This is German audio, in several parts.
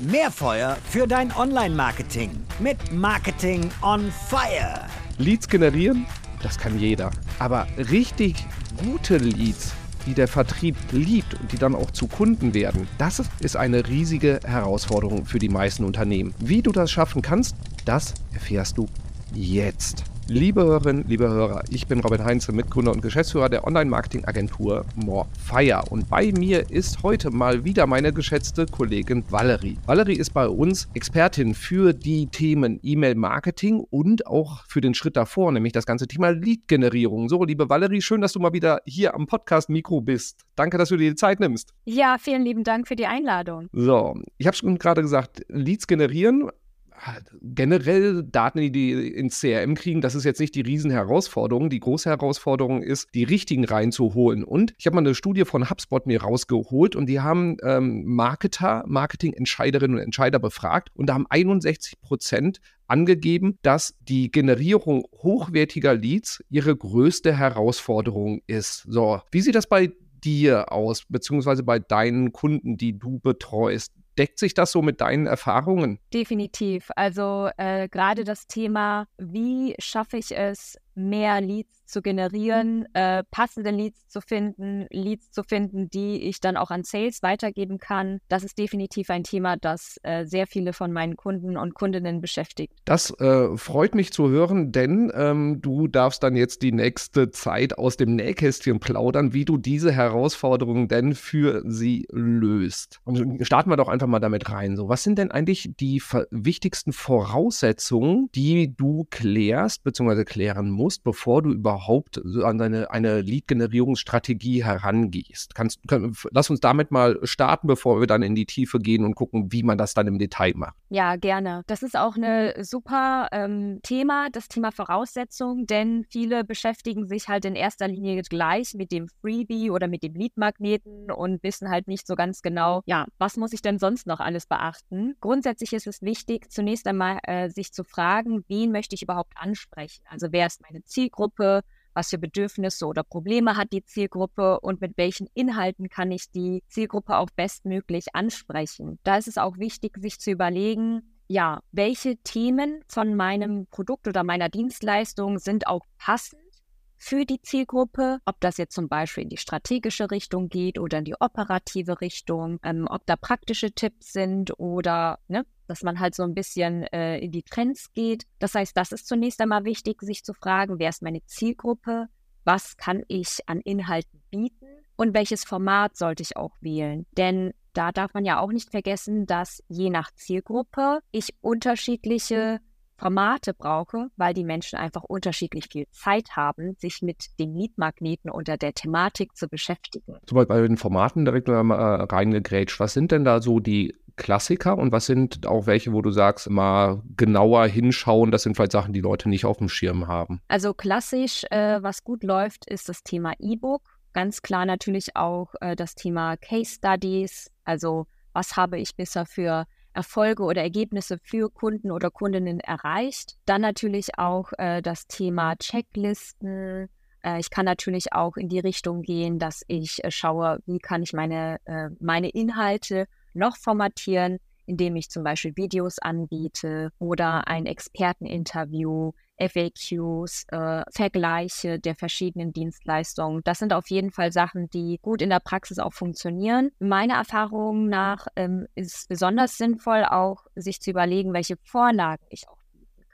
Mehr Feuer für dein Online-Marketing mit Marketing on Fire. Leads generieren, das kann jeder. Aber richtig gute Leads, die der Vertrieb liebt und die dann auch zu Kunden werden, das ist eine riesige Herausforderung für die meisten Unternehmen. Wie du das schaffen kannst, das erfährst du jetzt. Liebe Hörerinnen, liebe Hörer, ich bin Robin Heinze, Mitgründer und Geschäftsführer der Online-Marketing-Agentur Morefire. Und bei mir ist heute mal wieder meine geschätzte Kollegin Valerie. Valerie ist bei uns Expertin für die Themen E-Mail-Marketing und auch für den Schritt davor, nämlich das ganze Thema Lead-Generierung. So, liebe Valerie, schön, dass du mal wieder hier am Podcast-Mikro bist. Danke, dass du dir die Zeit nimmst. Ja, vielen lieben Dank für die Einladung. So, ich habe schon gerade gesagt, Leads generieren generell Daten, die ins CRM kriegen, das ist jetzt nicht die Riesenherausforderung. Die große Herausforderung ist, die richtigen reinzuholen. Und ich habe mal eine Studie von HubSpot mir rausgeholt und die haben ähm, Marketer, Marketing-Entscheiderinnen und Entscheider befragt und da haben 61 Prozent angegeben, dass die Generierung hochwertiger Leads ihre größte Herausforderung ist. So, wie sieht das bei dir aus, beziehungsweise bei deinen Kunden, die du betreust? Deckt sich das so mit deinen Erfahrungen? Definitiv. Also äh, gerade das Thema, wie schaffe ich es, mehr Leads zu generieren, äh, passende Leads zu finden, Leads zu finden, die ich dann auch an Sales weitergeben kann. Das ist definitiv ein Thema, das äh, sehr viele von meinen Kunden und Kundinnen beschäftigt. Das äh, freut mich zu hören, denn ähm, du darfst dann jetzt die nächste Zeit aus dem Nähkästchen plaudern, wie du diese Herausforderungen denn für sie löst. Und starten wir doch einfach mal damit rein. So, was sind denn eigentlich die wichtigsten Voraussetzungen, die du klärst bzw. klären musst, bevor du überhaupt überhaupt an deine, eine Lead-Generierungsstrategie herangehst. Kannst, kann, lass uns damit mal starten, bevor wir dann in die Tiefe gehen und gucken, wie man das dann im Detail macht. Ja, gerne. Das ist auch ein super ähm, Thema, das Thema Voraussetzung, denn viele beschäftigen sich halt in erster Linie gleich mit dem Freebie oder mit dem Lead-Magneten und wissen halt nicht so ganz genau, ja, was muss ich denn sonst noch alles beachten? Grundsätzlich ist es wichtig, zunächst einmal äh, sich zu fragen, wen möchte ich überhaupt ansprechen? Also wer ist meine Zielgruppe? Was für Bedürfnisse oder Probleme hat die Zielgruppe und mit welchen Inhalten kann ich die Zielgruppe auch bestmöglich ansprechen. Da ist es auch wichtig, sich zu überlegen, ja, welche Themen von meinem Produkt oder meiner Dienstleistung sind auch passend für die Zielgruppe, ob das jetzt zum Beispiel in die strategische Richtung geht oder in die operative Richtung, ähm, ob da praktische Tipps sind oder ne, dass man halt so ein bisschen äh, in die Trends geht. Das heißt, das ist zunächst einmal wichtig, sich zu fragen, wer ist meine Zielgruppe, was kann ich an Inhalten bieten und welches Format sollte ich auch wählen. Denn da darf man ja auch nicht vergessen, dass je nach Zielgruppe ich unterschiedliche Formate brauche, weil die Menschen einfach unterschiedlich viel Zeit haben, sich mit den Mietmagneten unter der Thematik zu beschäftigen. So, bei den Formaten direkt mal äh, reingegrätscht. Was sind denn da so die Klassiker und was sind auch welche, wo du sagst, mal genauer hinschauen, das sind vielleicht Sachen, die Leute nicht auf dem Schirm haben? Also klassisch, äh, was gut läuft, ist das Thema E-Book. Ganz klar natürlich auch äh, das Thema Case Studies, also was habe ich bisher für Erfolge oder Ergebnisse für Kunden oder Kundinnen erreicht. Dann natürlich auch äh, das Thema Checklisten. Äh, ich kann natürlich auch in die Richtung gehen, dass ich äh, schaue, wie kann ich meine, äh, meine Inhalte noch formatieren, indem ich zum Beispiel Videos anbiete oder ein Experteninterview, FAQs, äh, Vergleiche der verschiedenen Dienstleistungen. Das sind auf jeden Fall Sachen, die gut in der Praxis auch funktionieren. Meiner Erfahrung nach ähm, ist es besonders sinnvoll, auch sich zu überlegen, welche Vorlagen ich auch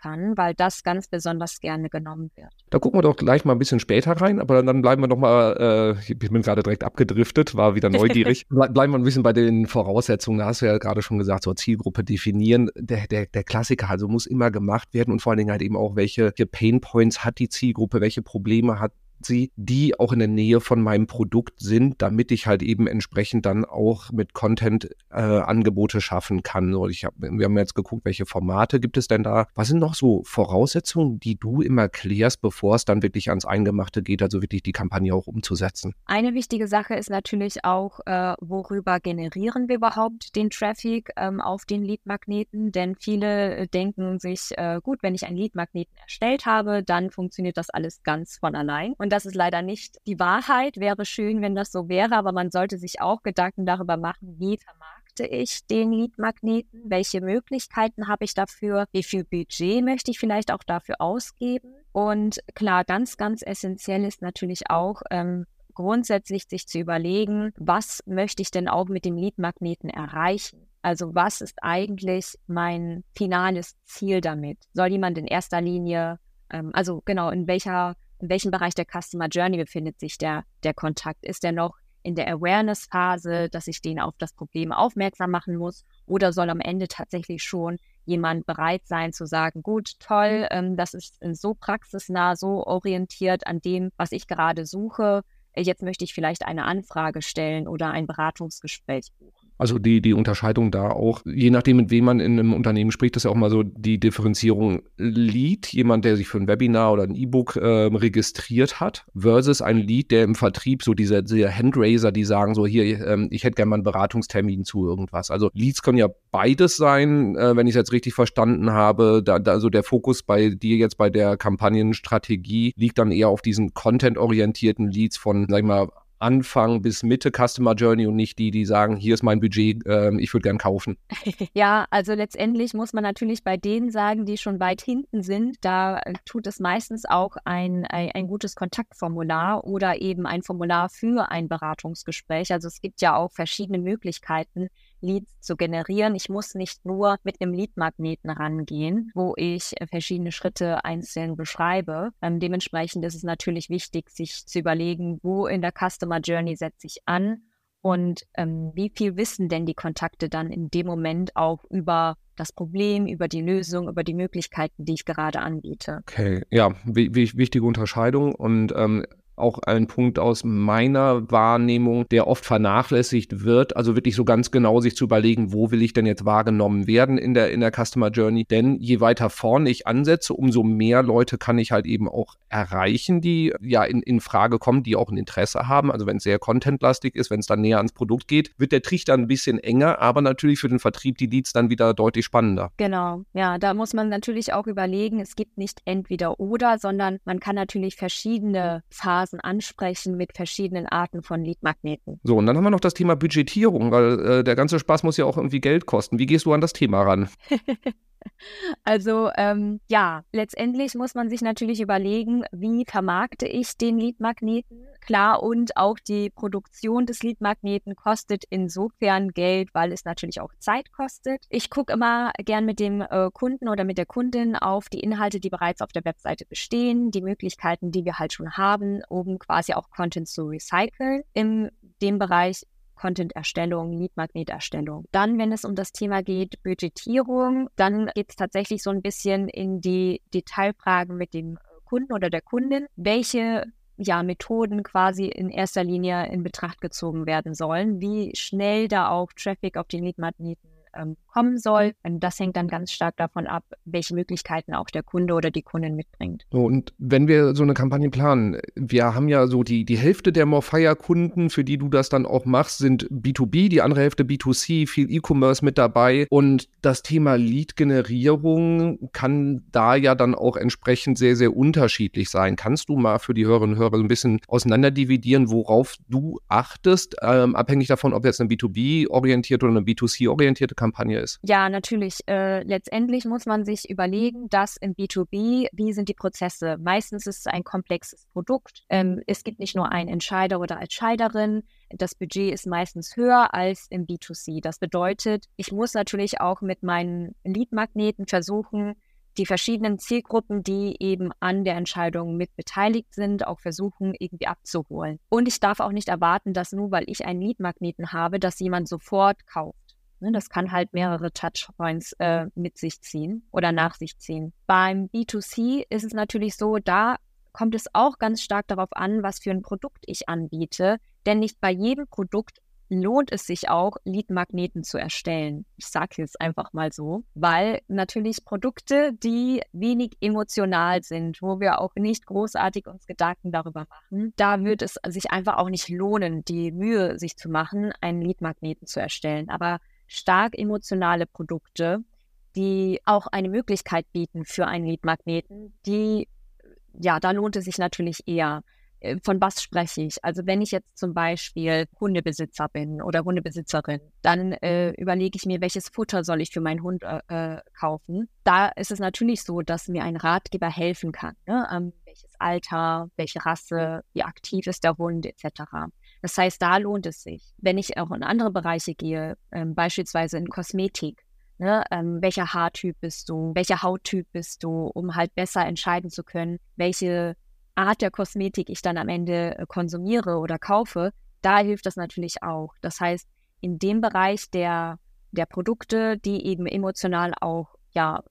kann, weil das ganz besonders gerne genommen wird. Da gucken wir doch gleich mal ein bisschen später rein, aber dann bleiben wir noch mal, äh, ich bin gerade direkt abgedriftet, war wieder neugierig. bleiben wir ein bisschen bei den Voraussetzungen, da hast du ja gerade schon gesagt, so Zielgruppe definieren, der, der, der Klassiker, also muss immer gemacht werden und vor allen Dingen halt eben auch, welche Pain Points hat die Zielgruppe, welche Probleme hat sie, die auch in der Nähe von meinem Produkt sind, damit ich halt eben entsprechend dann auch mit Content äh, Angebote schaffen kann. So, ich hab, wir haben jetzt geguckt, welche Formate gibt es denn da? Was sind noch so Voraussetzungen, die du immer klärst, bevor es dann wirklich ans Eingemachte geht, also wirklich die Kampagne auch umzusetzen? Eine wichtige Sache ist natürlich auch, äh, worüber generieren wir überhaupt den Traffic ähm, auf den Leadmagneten? Denn viele äh, denken sich, äh, gut, wenn ich einen Leadmagneten erstellt habe, dann funktioniert das alles ganz von allein. Und und das ist leider nicht die Wahrheit. Wäre schön, wenn das so wäre, aber man sollte sich auch Gedanken darüber machen, wie vermarkte ich den Lead-Magneten? Welche Möglichkeiten habe ich dafür? Wie viel Budget möchte ich vielleicht auch dafür ausgeben? Und klar, ganz, ganz essentiell ist natürlich auch, ähm, grundsätzlich sich zu überlegen, was möchte ich denn auch mit dem Lead-Magneten erreichen? Also was ist eigentlich mein finales Ziel damit? Soll jemand in erster Linie, ähm, also genau, in welcher, in welchem Bereich der Customer Journey befindet sich der, der Kontakt? Ist der noch in der Awareness-Phase, dass ich den auf das Problem aufmerksam machen muss? Oder soll am Ende tatsächlich schon jemand bereit sein zu sagen, gut, toll, ähm, das ist so praxisnah, so orientiert an dem, was ich gerade suche. Jetzt möchte ich vielleicht eine Anfrage stellen oder ein Beratungsgespräch buchen. Also die, die Unterscheidung da auch, je nachdem, mit wem man in einem Unternehmen spricht, ist ja auch mal so die Differenzierung Lead, jemand, der sich für ein Webinar oder ein E-Book äh, registriert hat, versus ein Lead, der im Vertrieb, so diese, diese Handraiser, die sagen so, hier, ähm, ich hätte gerne mal einen Beratungstermin zu irgendwas. Also Leads können ja beides sein, äh, wenn ich es jetzt richtig verstanden habe. Da, da, also der Fokus bei dir jetzt bei der Kampagnenstrategie liegt dann eher auf diesen content-orientierten Leads von, sag ich mal, Anfang bis Mitte Customer Journey und nicht die, die sagen, hier ist mein Budget, äh, ich würde gern kaufen. Ja, also letztendlich muss man natürlich bei denen sagen, die schon weit hinten sind, da äh, tut es meistens auch ein, ein, ein gutes Kontaktformular oder eben ein Formular für ein Beratungsgespräch. Also es gibt ja auch verschiedene Möglichkeiten, Leads zu generieren. Ich muss nicht nur mit einem Lead-Magneten rangehen, wo ich äh, verschiedene Schritte einzeln beschreibe. Ähm, dementsprechend ist es natürlich wichtig, sich zu überlegen, wo in der Customer Journey setze ich an und ähm, wie viel wissen denn die Kontakte dann in dem Moment auch über das Problem, über die Lösung, über die Möglichkeiten, die ich gerade anbiete. Okay, ja, wichtige Unterscheidung und ähm, auch ein Punkt aus meiner Wahrnehmung, der oft vernachlässigt wird. Also wirklich so ganz genau sich zu überlegen, wo will ich denn jetzt wahrgenommen werden in der, in der Customer Journey. Denn je weiter vorne ich ansetze, umso mehr Leute kann ich halt eben auch erreichen, die ja in, in Frage kommen, die auch ein Interesse haben. Also wenn es sehr contentlastig ist, wenn es dann näher ans Produkt geht, wird der Trichter ein bisschen enger, aber natürlich für den Vertrieb die Leads dann wieder deutlich spannender. Genau, ja, da muss man natürlich auch überlegen, es gibt nicht entweder oder, sondern man kann natürlich verschiedene Phasen Phasen ansprechen mit verschiedenen Arten von Leadmagneten. So, und dann haben wir noch das Thema Budgetierung, weil äh, der ganze Spaß muss ja auch irgendwie Geld kosten. Wie gehst du an das Thema ran? Also ähm, ja, letztendlich muss man sich natürlich überlegen, wie vermarkte ich den Leadmagneten. Klar, und auch die Produktion des Leadmagneten kostet insofern Geld, weil es natürlich auch Zeit kostet. Ich gucke immer gern mit dem äh, Kunden oder mit der Kundin auf die Inhalte, die bereits auf der Webseite bestehen, die Möglichkeiten, die wir halt schon haben, um quasi auch Content zu recyceln. In dem Bereich Content-Erstellung, Lead-Magnet-Erstellung. Dann, wenn es um das Thema geht, Budgetierung, dann geht es tatsächlich so ein bisschen in die Detailfragen mit dem Kunden oder der Kundin. Welche ja, Methoden quasi in erster Linie in Betracht gezogen werden sollen, wie schnell da auch Traffic auf den Lead-Magneten ähm, kommen soll. Und das hängt dann ganz stark davon ab, welche Möglichkeiten auch der Kunde oder die Kundin mitbringt. Und wenn wir so eine Kampagne planen, wir haben ja so die, die Hälfte der Morfire-Kunden, für die du das dann auch machst, sind B2B, die andere Hälfte B2C, viel E-Commerce mit dabei. Und das Thema Lead-Generierung kann da ja dann auch entsprechend sehr, sehr unterschiedlich sein. Kannst du mal für die Hörerinnen und Hörer so ein bisschen auseinanderdividieren, worauf du achtest, ähm, abhängig davon, ob jetzt eine B2B-orientierte oder eine B2C-orientierte Kampagne ist? Ja, natürlich. Äh, letztendlich muss man sich überlegen, dass im B2B, wie sind die Prozesse? Meistens ist es ein komplexes Produkt. Ähm, es gibt nicht nur einen Entscheider oder Entscheiderin. Das Budget ist meistens höher als im B2C. Das bedeutet, ich muss natürlich auch mit meinen Lead-Magneten versuchen, die verschiedenen Zielgruppen, die eben an der Entscheidung mit beteiligt sind, auch versuchen, irgendwie abzuholen. Und ich darf auch nicht erwarten, dass nur weil ich einen Lead-Magneten habe, dass jemand sofort kauft. Ne, das kann halt mehrere Touchpoints äh, mit sich ziehen oder nach sich ziehen. Beim B2C ist es natürlich so, da kommt es auch ganz stark darauf an, was für ein Produkt ich anbiete. Denn nicht bei jedem Produkt lohnt es sich auch, Lead-Magneten zu erstellen. Ich sage jetzt einfach mal so, weil natürlich Produkte, die wenig emotional sind, wo wir auch nicht großartig uns Gedanken darüber machen, da wird es sich einfach auch nicht lohnen, die Mühe sich zu machen, einen Lead-Magneten zu erstellen. Aber stark emotionale Produkte, die auch eine Möglichkeit bieten für einen Leadmagneten, die, ja, da lohnt es sich natürlich eher. äh, von was spreche ich? Also wenn ich jetzt zum Beispiel Hundebesitzer bin oder Hundebesitzerin, dann äh, überlege ich mir, welches Futter soll ich für meinen Hund äh, äh kaufen. Da ist es natürlich so, dass mir ein Ratgeber helfen kann. Ne? Ähm, welches Alter, welche Rasse, wie aktiv ist der Hund etc. Das heißt, da lohnt es sich. Wenn ich auch in andere Bereiche gehe, ähm, beispielsweise in Kosmetik, Ne, ähm, welcher Haartyp bist du, welcher Hauttyp bist du, um halt besser entscheiden zu können, welche Art der Kosmetik ich dann am Ende äh, konsumiere oder kaufe, da hilft das natürlich auch. Das heißt, in dem Bereich der, der Produkte, die eben emotional auch ja,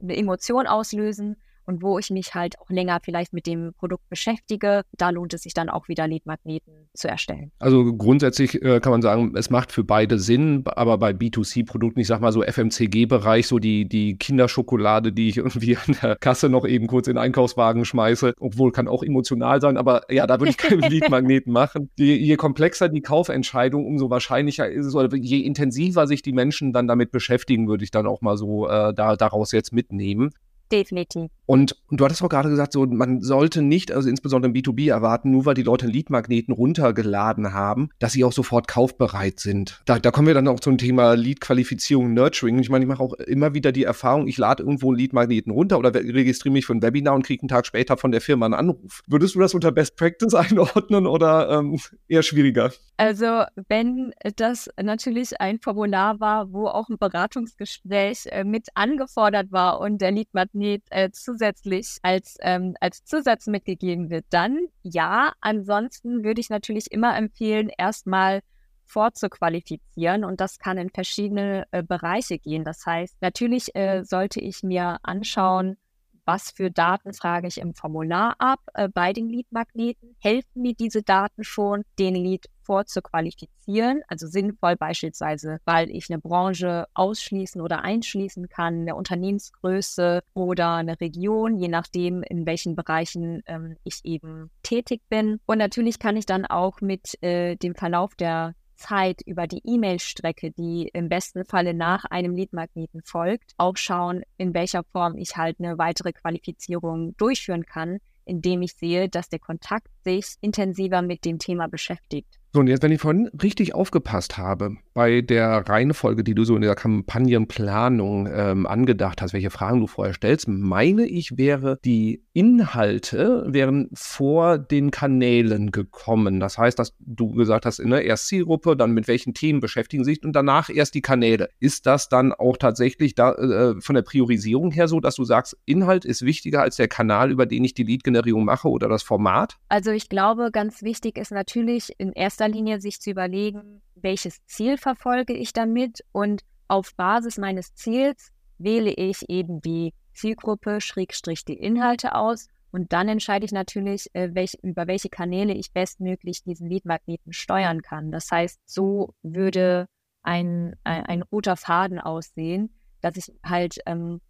eine Emotion auslösen, und wo ich mich halt auch länger vielleicht mit dem Produkt beschäftige, da lohnt es sich dann auch wieder Leadmagneten zu erstellen. Also grundsätzlich äh, kann man sagen, es macht für beide Sinn, aber bei B2C-Produkten, ich sag mal so FMCG-Bereich, so die, die Kinderschokolade, die ich irgendwie an der Kasse noch eben kurz in den Einkaufswagen schmeiße, obwohl kann auch emotional sein, aber ja, da würde ich keinen Leadmagneten machen. Je, je komplexer die Kaufentscheidung, umso wahrscheinlicher ist es, oder je intensiver sich die Menschen dann damit beschäftigen, würde ich dann auch mal so äh, da, daraus jetzt mitnehmen. Definitiv. Und, und, du hattest auch gerade gesagt, so man sollte nicht, also insbesondere im B2B erwarten, nur weil die Leute Leadmagneten runtergeladen haben, dass sie auch sofort kaufbereit sind. Da, da kommen wir dann auch zum Thema Lead-Qualifizierung, Nurturing. Ich meine, ich mache auch immer wieder die Erfahrung, ich lade irgendwo einen Leadmagneten runter oder registriere mich für ein Webinar und kriege einen Tag später von der Firma einen Anruf. Würdest du das unter Best Practice einordnen oder ähm, eher schwieriger? Also wenn das natürlich ein Formular war, wo auch ein Beratungsgespräch äh, mit angefordert war und der Leadmagnet äh, zusätzlich als, ähm, als Zusatz mitgegeben wird, dann ja. Ansonsten würde ich natürlich immer empfehlen, erstmal vorzuqualifizieren und das kann in verschiedene äh, Bereiche gehen. Das heißt, natürlich äh, sollte ich mir anschauen, was für Daten frage ich im Formular ab äh, bei den Lead-Magneten? Helfen mir diese Daten schon, den Lead vorzuqualifizieren? Also sinnvoll beispielsweise, weil ich eine Branche ausschließen oder einschließen kann, eine Unternehmensgröße oder eine Region, je nachdem, in welchen Bereichen ähm, ich eben tätig bin. Und natürlich kann ich dann auch mit äh, dem Verlauf der Zeit über die E-Mail-Strecke, die im besten Falle nach einem Leadmagneten folgt, auch schauen, in welcher Form ich halt eine weitere Qualifizierung durchführen kann, indem ich sehe, dass der Kontakt sich intensiver mit dem Thema beschäftigt. So, und jetzt, wenn ich vorhin richtig aufgepasst habe, bei der Reihenfolge, die du so in der Kampagnenplanung ähm, angedacht hast, welche Fragen du vorher stellst, meine ich, wäre die Inhalte wären vor den Kanälen gekommen. Das heißt, dass du gesagt hast, ne, erst Zielgruppe, dann mit welchen Themen beschäftigen sich und danach erst die Kanäle. Ist das dann auch tatsächlich da, äh, von der Priorisierung her so, dass du sagst, Inhalt ist wichtiger als der Kanal, über den ich die Lead-Generierung mache oder das Format? Also ich glaube, ganz wichtig ist natürlich in erster Linie sich zu überlegen, welches Ziel verfolge ich damit und auf Basis meines Ziels wähle ich eben die Zielgruppe, Schrägstrich die Inhalte aus und dann entscheide ich natürlich, äh, welch, über welche Kanäle ich bestmöglich diesen Leadmagneten steuern kann. Das heißt, so würde ein, ein, ein roter Faden aussehen, dass ich halt ähm,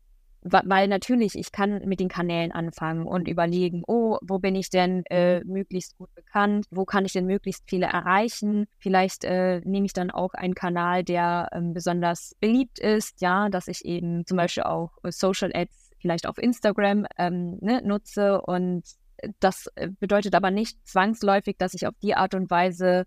weil natürlich, ich kann mit den Kanälen anfangen und überlegen, oh, wo bin ich denn äh, möglichst gut bekannt, wo kann ich denn möglichst viele erreichen. Vielleicht äh, nehme ich dann auch einen Kanal, der ähm, besonders beliebt ist, ja, dass ich eben zum Beispiel auch äh, Social Ads vielleicht auf Instagram ähm, ne, nutze. Und das äh, bedeutet aber nicht zwangsläufig, dass ich auf die Art und Weise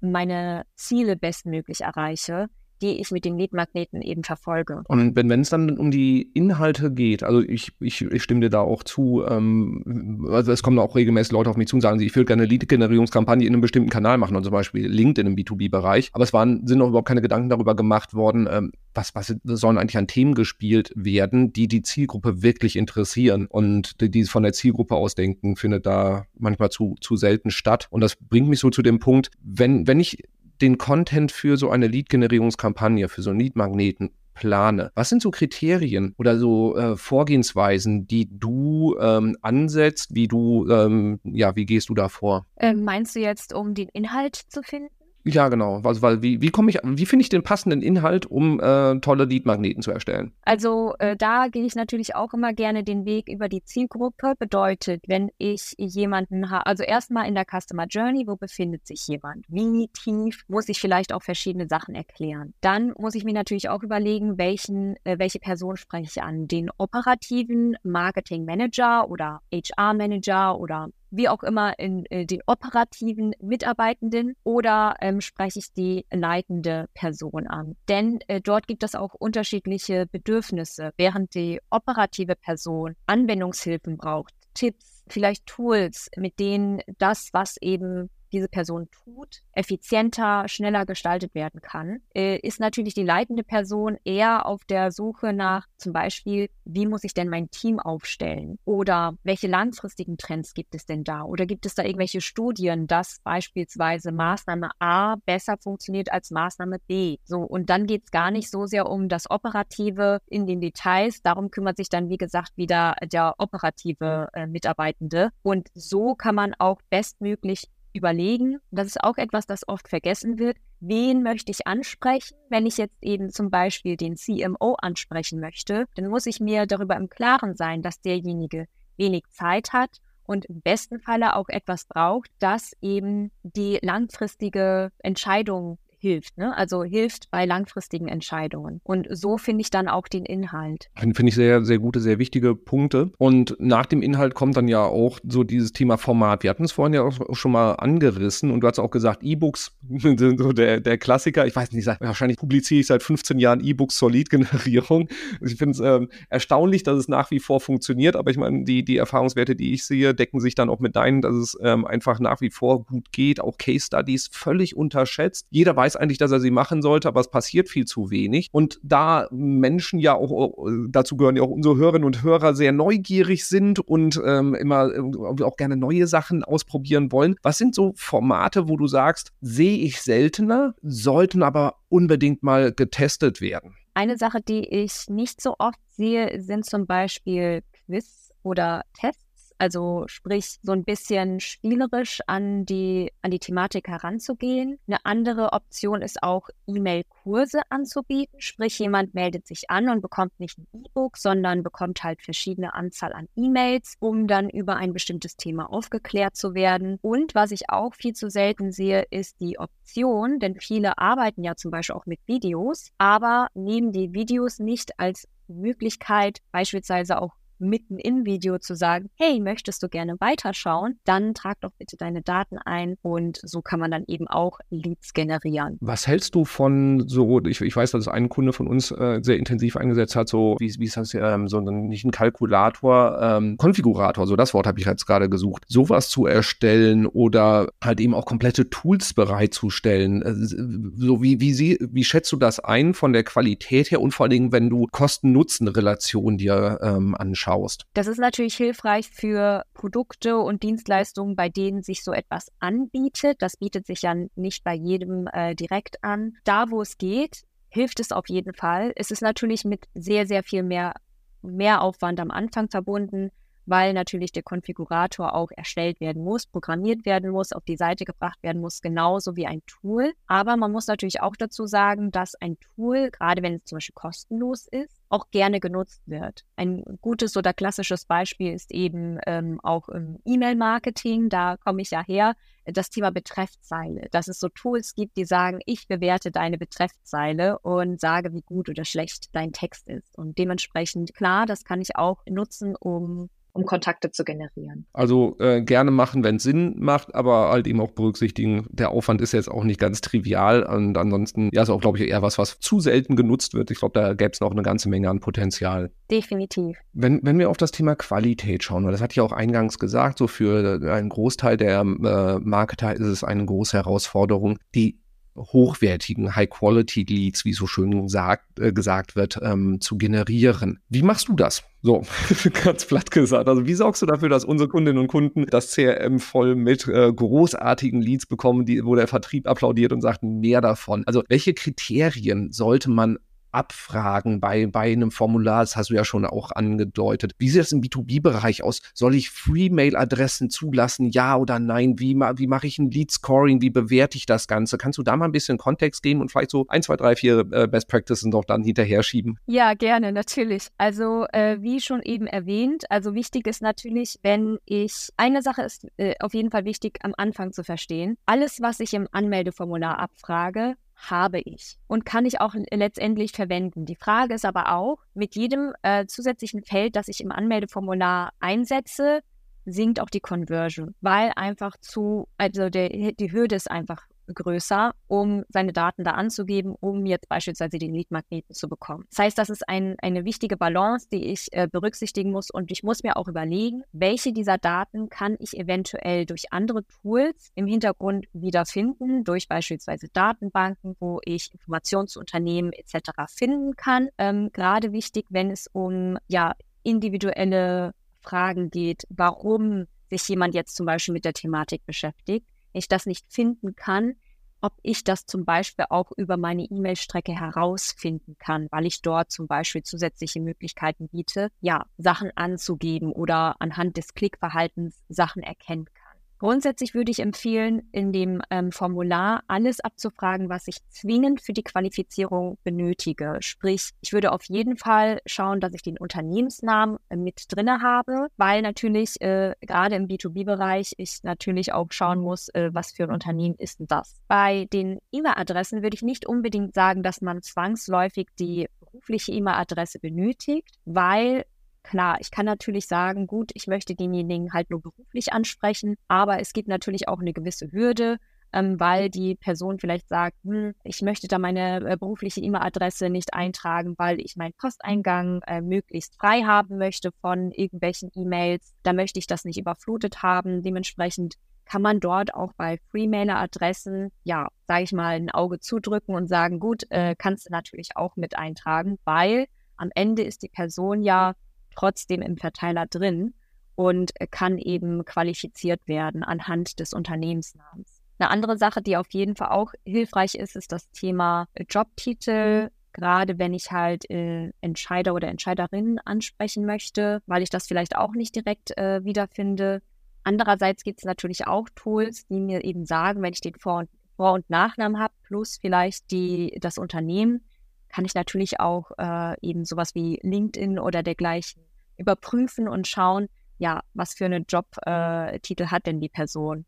meine Ziele bestmöglich erreiche die ich mit den Leadmagneten eben verfolge. Und wenn es dann um die Inhalte geht, also ich, ich, ich stimme dir da auch zu, ähm, also es kommen auch regelmäßig Leute auf mich zu und sagen, ich würde gerne eine Lead-Generierungskampagne in einem bestimmten Kanal machen, und zum Beispiel LinkedIn im B2B-Bereich, aber es waren, sind auch überhaupt keine Gedanken darüber gemacht worden, ähm, was, was sollen eigentlich an Themen gespielt werden, die die Zielgruppe wirklich interessieren und die, die von der Zielgruppe ausdenken, findet da manchmal zu, zu selten statt. Und das bringt mich so zu dem Punkt, wenn, wenn ich den Content für so eine Lead-Generierungskampagne, für so einen Lead-Magneten plane. Was sind so Kriterien oder so äh, Vorgehensweisen, die du ähm, ansetzt, wie du, ähm, ja, wie gehst du da vor? Ähm, meinst du jetzt, um den Inhalt zu finden? Ja, genau. Also, weil wie, wie komme ich, wie finde ich den passenden Inhalt, um äh, tolle Leadmagneten zu erstellen? Also äh, da gehe ich natürlich auch immer gerne den Weg über die Zielgruppe. Bedeutet, wenn ich jemanden habe, also erstmal in der Customer Journey, wo befindet sich jemand? Wie tief muss ich vielleicht auch verschiedene Sachen erklären? Dann muss ich mir natürlich auch überlegen, welchen, äh, welche Person spreche ich an? Den operativen Marketing Manager oder HR Manager oder wie auch immer in äh, den operativen Mitarbeitenden oder ähm, spreche ich die leitende Person an. Denn äh, dort gibt es auch unterschiedliche Bedürfnisse. Während die operative Person Anwendungshilfen braucht, Tipps, vielleicht Tools, mit denen das, was eben diese Person tut, effizienter, schneller gestaltet werden kann, äh, ist natürlich die leitende Person eher auf der Suche nach zum Beispiel, wie muss ich denn mein Team aufstellen? Oder welche langfristigen Trends gibt es denn da? Oder gibt es da irgendwelche Studien, dass beispielsweise Maßnahme A besser funktioniert als Maßnahme B? So, und dann geht es gar nicht so sehr um das Operative in den Details. Darum kümmert sich dann, wie gesagt, wieder der operative äh, Mitarbeitende. Und so kann man auch bestmöglich überlegen, das ist auch etwas, das oft vergessen wird, wen möchte ich ansprechen? Wenn ich jetzt eben zum Beispiel den CMO ansprechen möchte, dann muss ich mir darüber im Klaren sein, dass derjenige wenig Zeit hat und im besten Falle auch etwas braucht, das eben die langfristige Entscheidung hilft. Ne? Also hilft bei langfristigen Entscheidungen. Und so finde ich dann auch den Inhalt. Finde ich sehr, sehr gute, sehr wichtige Punkte. Und nach dem Inhalt kommt dann ja auch so dieses Thema Format. Wir hatten es vorhin ja auch schon mal angerissen und du hast auch gesagt, E-Books sind so der, der Klassiker. Ich weiß nicht, wahrscheinlich publiziere ich seit 15 Jahren E-Books zur Lead-Generierung. Ich finde es ähm, erstaunlich, dass es nach wie vor funktioniert, aber ich meine, die, die Erfahrungswerte, die ich sehe, decken sich dann auch mit deinen, dass es ähm, einfach nach wie vor gut geht. Auch Case Studies völlig unterschätzt. Jeder weiß, weiß eigentlich, dass er sie machen sollte, aber es passiert viel zu wenig. Und da Menschen ja auch, dazu gehören ja auch unsere Hörerinnen und Hörer, sehr neugierig sind und ähm, immer äh, auch gerne neue Sachen ausprobieren wollen, was sind so Formate, wo du sagst, sehe ich seltener, sollten aber unbedingt mal getestet werden? Eine Sache, die ich nicht so oft sehe, sind zum Beispiel Quiz oder Tests also sprich, so ein bisschen spielerisch an die, an die Thematik heranzugehen. Eine andere Option ist auch, E-Mail-Kurse anzubieten. Sprich, jemand meldet sich an und bekommt nicht ein E-Book, sondern bekommt halt verschiedene Anzahl an E-Mails, um dann über ein bestimmtes Thema aufgeklärt zu werden. Und was ich auch viel zu selten sehe, ist die Option, denn viele arbeiten ja zum Beispiel auch mit Videos, aber nehmen die Videos nicht als Möglichkeit, beispielsweise auch mitten im Video zu sagen, hey, möchtest du gerne weiterschauen? Dann trag doch bitte deine Daten ein und so kann man dann eben auch Leads generieren. Was hältst du von so, ich, ich weiß, dass ein Kunde von uns äh, sehr intensiv eingesetzt hat, so wie, wie ist das, ähm, so ein, nicht ein Kalkulator, ähm, Konfigurator, so das Wort habe ich jetzt gerade gesucht, sowas zu erstellen oder halt eben auch komplette Tools bereitzustellen. Äh, so wie, wie, sie, wie schätzt du das ein von der Qualität her und vor allen Dingen, wenn du Kosten-Nutzen-Relation dir ähm, anschaust? Schaust. Das ist natürlich hilfreich für Produkte und Dienstleistungen, bei denen sich so etwas anbietet. Das bietet sich ja nicht bei jedem äh, direkt an. Da, wo es geht, hilft es auf jeden Fall. Es ist natürlich mit sehr, sehr viel mehr, mehr Aufwand am Anfang verbunden, weil natürlich der Konfigurator auch erstellt werden muss, programmiert werden muss, auf die Seite gebracht werden muss, genauso wie ein Tool. Aber man muss natürlich auch dazu sagen, dass ein Tool, gerade wenn es zum Beispiel kostenlos ist, auch gerne genutzt wird. Ein gutes oder klassisches Beispiel ist eben ähm, auch im E-Mail-Marketing, da komme ich ja her, das Thema Betreffzeile. Dass es so Tools gibt, die sagen, ich bewerte deine Betreffzeile und sage, wie gut oder schlecht dein Text ist. Und dementsprechend, klar, das kann ich auch nutzen, um um Kontakte zu generieren. Also äh, gerne machen, wenn es Sinn macht, aber halt eben auch berücksichtigen, der Aufwand ist jetzt auch nicht ganz trivial und ansonsten, ja, ist auch, glaube ich, eher was, was zu selten genutzt wird. Ich glaube, da gäbe es noch eine ganze Menge an Potenzial. Definitiv. Wenn, wenn wir auf das Thema Qualität schauen, weil das hatte ich auch eingangs gesagt, so für einen Großteil der äh, Marketer ist es eine große Herausforderung, die hochwertigen High-Quality-Leads, wie so schön gesagt, äh, gesagt wird, ähm, zu generieren. Wie machst du das? So, ganz platt gesagt. Also wie sorgst du dafür, dass unsere Kundinnen und Kunden das CRM voll mit äh, großartigen Leads bekommen, die, wo der Vertrieb applaudiert und sagt, mehr davon? Also welche Kriterien sollte man abfragen bei, bei einem Formular, das hast du ja schon auch angedeutet. Wie sieht das im B2B-Bereich aus? Soll ich Free-Mail-Adressen zulassen, ja oder nein? Wie, wie mache ich ein Lead-Scoring? Wie bewerte ich das Ganze? Kannst du da mal ein bisschen Kontext geben und vielleicht so ein, zwei, drei, vier äh, Best Practices noch dann hinterher schieben? Ja, gerne, natürlich. Also äh, wie schon eben erwähnt, also wichtig ist natürlich, wenn ich, eine Sache ist äh, auf jeden Fall wichtig am Anfang zu verstehen. Alles, was ich im Anmeldeformular abfrage, habe ich und kann ich auch letztendlich verwenden. Die Frage ist aber auch, mit jedem äh, zusätzlichen Feld, das ich im Anmeldeformular einsetze, sinkt auch die Conversion, weil einfach zu, also der, die Hürde ist einfach größer, um seine Daten da anzugeben, um jetzt beispielsweise den Leadmagneten zu bekommen. Das heißt, das ist ein, eine wichtige Balance, die ich äh, berücksichtigen muss und ich muss mir auch überlegen, welche dieser Daten kann ich eventuell durch andere Tools im Hintergrund wiederfinden, durch beispielsweise Datenbanken, wo ich Informationsunternehmen etc. finden kann. Ähm, gerade wichtig, wenn es um ja individuelle Fragen geht, warum sich jemand jetzt zum Beispiel mit der Thematik beschäftigt ich das nicht finden kann, ob ich das zum Beispiel auch über meine E-Mail-Strecke herausfinden kann, weil ich dort zum Beispiel zusätzliche Möglichkeiten biete, ja, Sachen anzugeben oder anhand des Klickverhaltens Sachen erkennen kann. Grundsätzlich würde ich empfehlen, in dem ähm, Formular alles abzufragen, was ich zwingend für die Qualifizierung benötige. Sprich, ich würde auf jeden Fall schauen, dass ich den Unternehmensnamen äh, mit drinne habe, weil natürlich äh, gerade im B2B-Bereich ich natürlich auch schauen muss, äh, was für ein Unternehmen ist denn das. Bei den E-Mail-Adressen würde ich nicht unbedingt sagen, dass man zwangsläufig die berufliche E-Mail-Adresse benötigt, weil Klar, ich kann natürlich sagen, gut, ich möchte denjenigen halt nur beruflich ansprechen, aber es gibt natürlich auch eine gewisse Hürde, ähm, weil die Person vielleicht sagt, hm, ich möchte da meine äh, berufliche E-Mail-Adresse nicht eintragen, weil ich meinen Posteingang äh, möglichst frei haben möchte von irgendwelchen E-Mails. Da möchte ich das nicht überflutet haben. Dementsprechend kann man dort auch bei Freemailer-Adressen, ja, sage ich mal, ein Auge zudrücken und sagen, gut, äh, kannst du natürlich auch mit eintragen, weil am Ende ist die Person ja trotzdem im Verteiler drin und kann eben qualifiziert werden anhand des Unternehmensnamens. Eine andere Sache, die auf jeden Fall auch hilfreich ist, ist das Thema Jobtitel. Mhm. Gerade wenn ich halt äh, Entscheider oder Entscheiderinnen ansprechen möchte, weil ich das vielleicht auch nicht direkt äh, wiederfinde. Andererseits gibt es natürlich auch Tools, die mir eben sagen, wenn ich den Vor- und, Vor und Nachnamen habe, plus vielleicht die, das Unternehmen, kann ich natürlich auch äh, eben sowas wie LinkedIn oder dergleichen überprüfen und schauen, ja, was für einen Jobtitel äh, hat denn die Person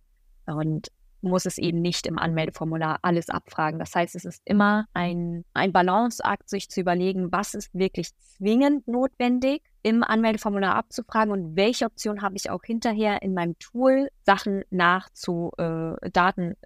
und muss es eben nicht im Anmeldeformular alles abfragen. Das heißt, es ist immer ein, ein Balanceakt, sich zu überlegen, was ist wirklich zwingend notwendig im Anmeldeformular abzufragen und welche Option habe ich auch hinterher in meinem Tool, Sachen nachzu, äh, Daten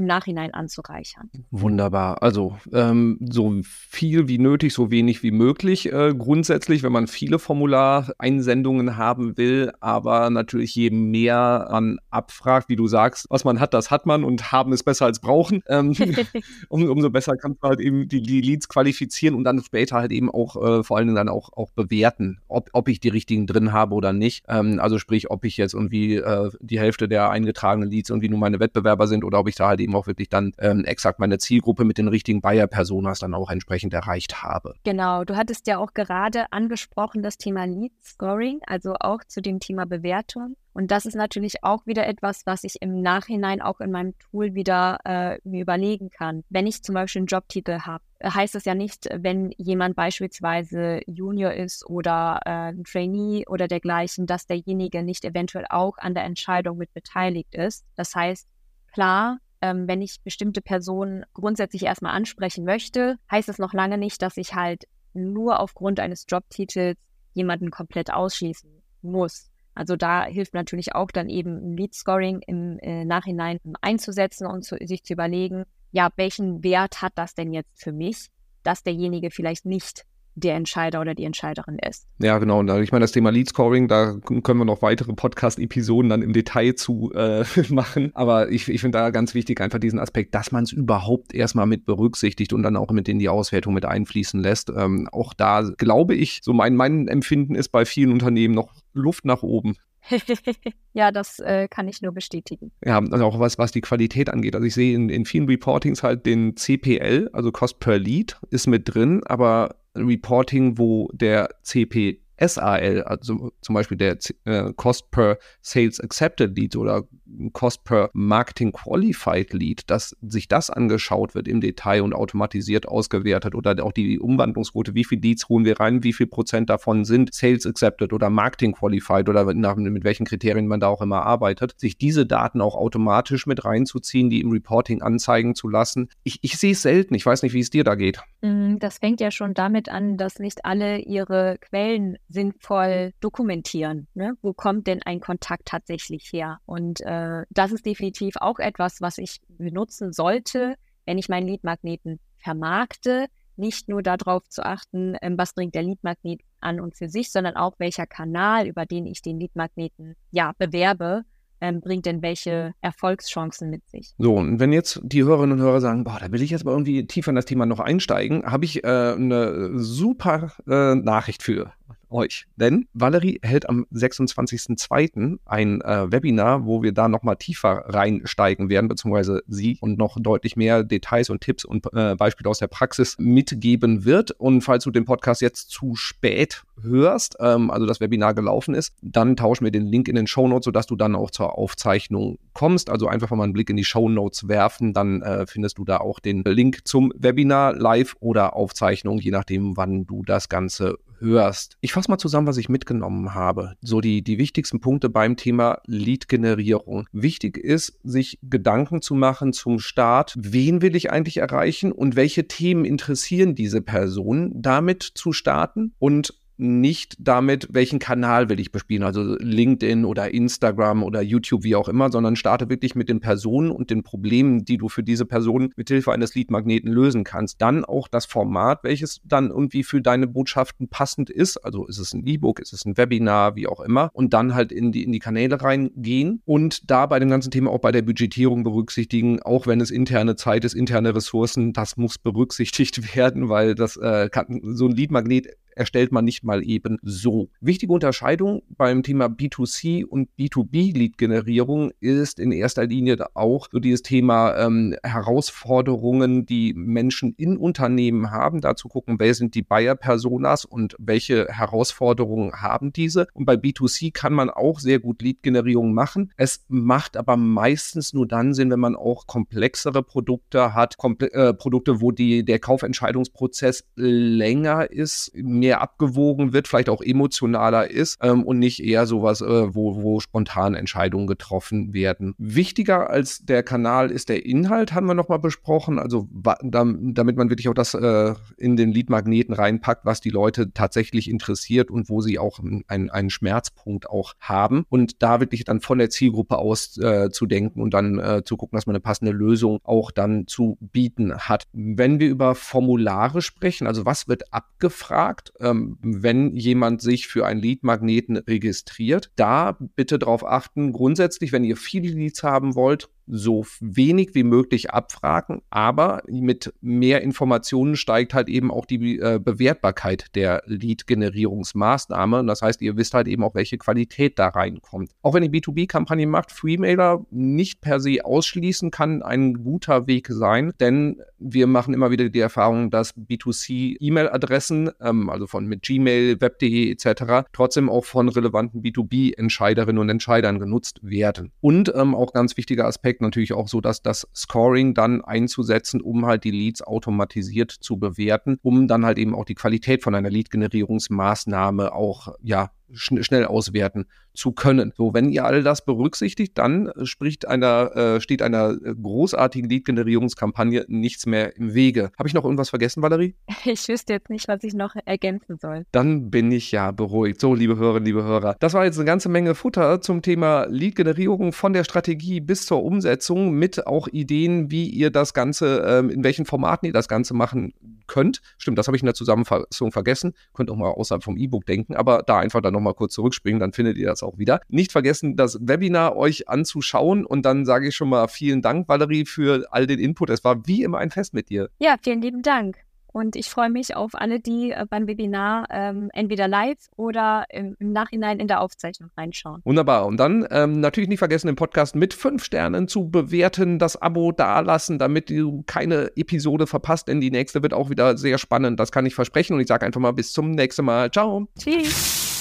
im Nachhinein anzureichern. Wunderbar. Also ähm, so viel wie nötig, so wenig wie möglich äh, grundsätzlich, wenn man viele Formular-Einsendungen haben will, aber natürlich je mehr man abfragt, wie du sagst, was man hat, das hat man und haben ist besser als brauchen. Ähm, um, umso besser kannst du halt eben die, die, Leads qualifizieren und dann später halt eben auch äh, vor allen Dingen dann auch, auch bewerten, ob, ob ich die richtigen drin habe oder nicht. Ähm, also sprich, ob ich jetzt irgendwie äh, die Hälfte der eingetragenen Leads irgendwie nur meine Wettbewerber sind oder ob ich da halt eben auch wirklich dann ähm, exakt meine Zielgruppe mit den richtigen Buyer-Personas dann auch entsprechend erreicht habe. Genau, du hattest ja auch gerade angesprochen das Thema Lead Scoring, also auch zu dem Thema Bewertung. Und das ist natürlich auch wieder etwas, was ich im Nachhinein auch in meinem Tool wieder äh, mir überlegen kann. Wenn ich zum Beispiel einen Jobtitel habe, heißt das ja nicht, wenn jemand beispielsweise Junior ist oder äh, ein Trainee oder dergleichen, dass derjenige nicht eventuell auch an der Entscheidung mit beteiligt ist. Das heißt, klar, ähm, wenn ich bestimmte Personen grundsätzlich erstmal ansprechen möchte, heißt es noch lange nicht, dass ich halt nur aufgrund eines Jobtitels jemanden komplett ausschließen muss. Also da hilft natürlich auch dann eben Lead Scoring im äh, Nachhinein einzusetzen und zu, sich zu überlegen, ja, welchen Wert hat das denn jetzt für mich, dass derjenige vielleicht nicht der Entscheider oder die Entscheiderin ist. Ja, genau. Und ich meine, das Thema Lead Scoring, da können wir noch weitere Podcast-Episoden dann im Detail zu äh, machen. Aber ich, ich finde da ganz wichtig einfach diesen Aspekt, dass man es überhaupt erstmal mit berücksichtigt und dann auch mit in die Auswertung mit einfließen lässt. Ähm, auch da glaube ich, so mein, mein Empfinden ist bei vielen Unternehmen noch Luft nach oben. ja, das äh, kann ich nur bestätigen. Ja, also auch was, was die Qualität angeht. Also ich sehe in, in vielen Reportings halt den CPL, also Cost per Lead, ist mit drin, aber Reporting, wo der CPSAL, also zum Beispiel der äh, Cost per Sales Accepted Lead oder Cost per Marketing Qualified Lead, dass sich das angeschaut wird im Detail und automatisiert ausgewertet oder auch die Umwandlungsquote, wie viel Leads holen wir rein, wie viel Prozent davon sind Sales Accepted oder Marketing Qualified oder nach, mit welchen Kriterien man da auch immer arbeitet, sich diese Daten auch automatisch mit reinzuziehen, die im Reporting anzeigen zu lassen. Ich, ich sehe es selten. Ich weiß nicht, wie es dir da geht. Mm, das fängt ja schon damit an, dass nicht alle ihre Quellen sinnvoll dokumentieren. Ne? Wo kommt denn ein Kontakt tatsächlich her? Und äh, das ist definitiv auch etwas, was ich benutzen sollte, wenn ich meinen Leadmagneten vermarkte. Nicht nur darauf zu achten, ähm, was bringt der Leadmagnet an und für sich, sondern auch welcher Kanal, über den ich den Leadmagneten ja bewerbe, ähm, bringt denn welche Erfolgschancen mit sich. So, und wenn jetzt die Hörerinnen und Hörer sagen, boah, da will ich jetzt mal irgendwie tiefer in das Thema noch einsteigen, habe ich äh, eine super äh, Nachricht für euch. Denn Valerie hält am 26.02. ein äh, Webinar, wo wir da nochmal tiefer reinsteigen werden, beziehungsweise sie und noch deutlich mehr Details und Tipps und äh, Beispiele aus der Praxis mitgeben wird. Und falls du den Podcast jetzt zu spät hörst, ähm, also das Webinar gelaufen ist, dann tauschen wir den Link in den Show Notes, sodass du dann auch zur Aufzeichnung kommst. Also einfach mal einen Blick in die Show Notes werfen, dann äh, findest du da auch den Link zum Webinar live oder Aufzeichnung, je nachdem, wann du das Ganze hörst. Ich fasse mal zusammen, was ich mitgenommen habe. So die, die wichtigsten Punkte beim Thema Lead-Generierung. Wichtig ist, sich Gedanken zu machen zum Start, wen will ich eigentlich erreichen und welche Themen interessieren diese Person, damit zu starten und nicht damit, welchen Kanal will ich bespielen, also LinkedIn oder Instagram oder YouTube, wie auch immer, sondern starte wirklich mit den Personen und den Problemen, die du für diese Personen mit Hilfe eines Leadmagneten lösen kannst. Dann auch das Format, welches dann irgendwie für deine Botschaften passend ist. Also ist es ein E-Book, ist es ein Webinar, wie auch immer. Und dann halt in die, in die Kanäle reingehen und da bei dem ganzen Thema auch bei der Budgetierung berücksichtigen, auch wenn es interne Zeit ist, interne Ressourcen, das muss berücksichtigt werden, weil das äh, kann, so ein Leadmagnet erstellt man nicht mal eben so. Wichtige Unterscheidung beim Thema B2C und B2B-Lead-Generierung ist in erster Linie auch so dieses Thema ähm, Herausforderungen, die Menschen in Unternehmen haben. Dazu gucken, wer sind die Buyer-Personas und welche Herausforderungen haben diese. Und bei B2C kann man auch sehr gut Lead-Generierung machen. Es macht aber meistens nur dann Sinn, wenn man auch komplexere Produkte hat, Komple äh, Produkte, wo die, der Kaufentscheidungsprozess länger ist, mehr mehr abgewogen wird, vielleicht auch emotionaler ist ähm, und nicht eher sowas, äh, wo, wo spontan Entscheidungen getroffen werden. Wichtiger als der Kanal ist der Inhalt, haben wir nochmal besprochen. Also damit man wirklich auch das äh, in den Leadmagneten reinpackt, was die Leute tatsächlich interessiert und wo sie auch einen, einen Schmerzpunkt auch haben. Und da wirklich dann von der Zielgruppe aus äh, zu denken und dann äh, zu gucken, dass man eine passende Lösung auch dann zu bieten hat. Wenn wir über Formulare sprechen, also was wird abgefragt, ähm, wenn jemand sich für einen Lead-Magneten registriert. Da bitte darauf achten, grundsätzlich, wenn ihr viele Leads haben wollt, so wenig wie möglich abfragen, aber mit mehr Informationen steigt halt eben auch die äh, Bewertbarkeit der Lead-Generierungsmaßnahme. Das heißt, ihr wisst halt eben auch, welche Qualität da reinkommt. Auch wenn ihr B2B-Kampagnen macht, Freemailer nicht per se ausschließen, kann ein guter Weg sein, denn wir machen immer wieder die Erfahrung, dass B2C-E-Mail-Adressen, ähm, also von mit Gmail, Web.de etc., trotzdem auch von relevanten B2B-Entscheiderinnen und Entscheidern genutzt werden. Und ähm, auch ganz wichtiger Aspekt, natürlich auch so, dass das Scoring dann einzusetzen, um halt die Leads automatisiert zu bewerten, um dann halt eben auch die Qualität von einer Lead-Generierungsmaßnahme auch ja schn schnell auswerten zu können. So, wenn ihr all das berücksichtigt, dann äh, spricht einer, äh, steht einer äh, großartigen Lead-Generierungskampagne nichts mehr im Wege. Habe ich noch irgendwas vergessen, Valerie? Ich wüsste jetzt nicht, was ich noch ergänzen soll. Dann bin ich ja beruhigt. So, liebe Hörerinnen, liebe Hörer, das war jetzt eine ganze Menge Futter zum Thema Lead-Generierung von der Strategie bis zur Umsetzung mit auch Ideen, wie ihr das Ganze, ähm, in welchen Formaten ihr das Ganze machen könnt. Stimmt, das habe ich in der Zusammenfassung vergessen. Könnt auch mal außerhalb vom E-Book denken, aber da einfach dann nochmal kurz zurückspringen, dann findet ihr das auch wieder. Nicht vergessen, das Webinar euch anzuschauen und dann sage ich schon mal vielen Dank, Valerie, für all den Input. Es war wie immer ein Fest mit dir. Ja, vielen lieben Dank. Und ich freue mich auf alle, die äh, beim Webinar ähm, entweder live oder im, im, Nachhinein in der Aufzeichnung reinschauen. Wunderbar. Und dann ähm, natürlich nicht vergessen, den Podcast mit fünf Sternen zu bewerten, das Abo dalassen, damit du keine Episode verpasst, denn die nächste wird auch wieder sehr spannend. Das kann ich versprechen. Und ich sage einfach mal bis zum nächsten Mal. Ciao. Tschüss.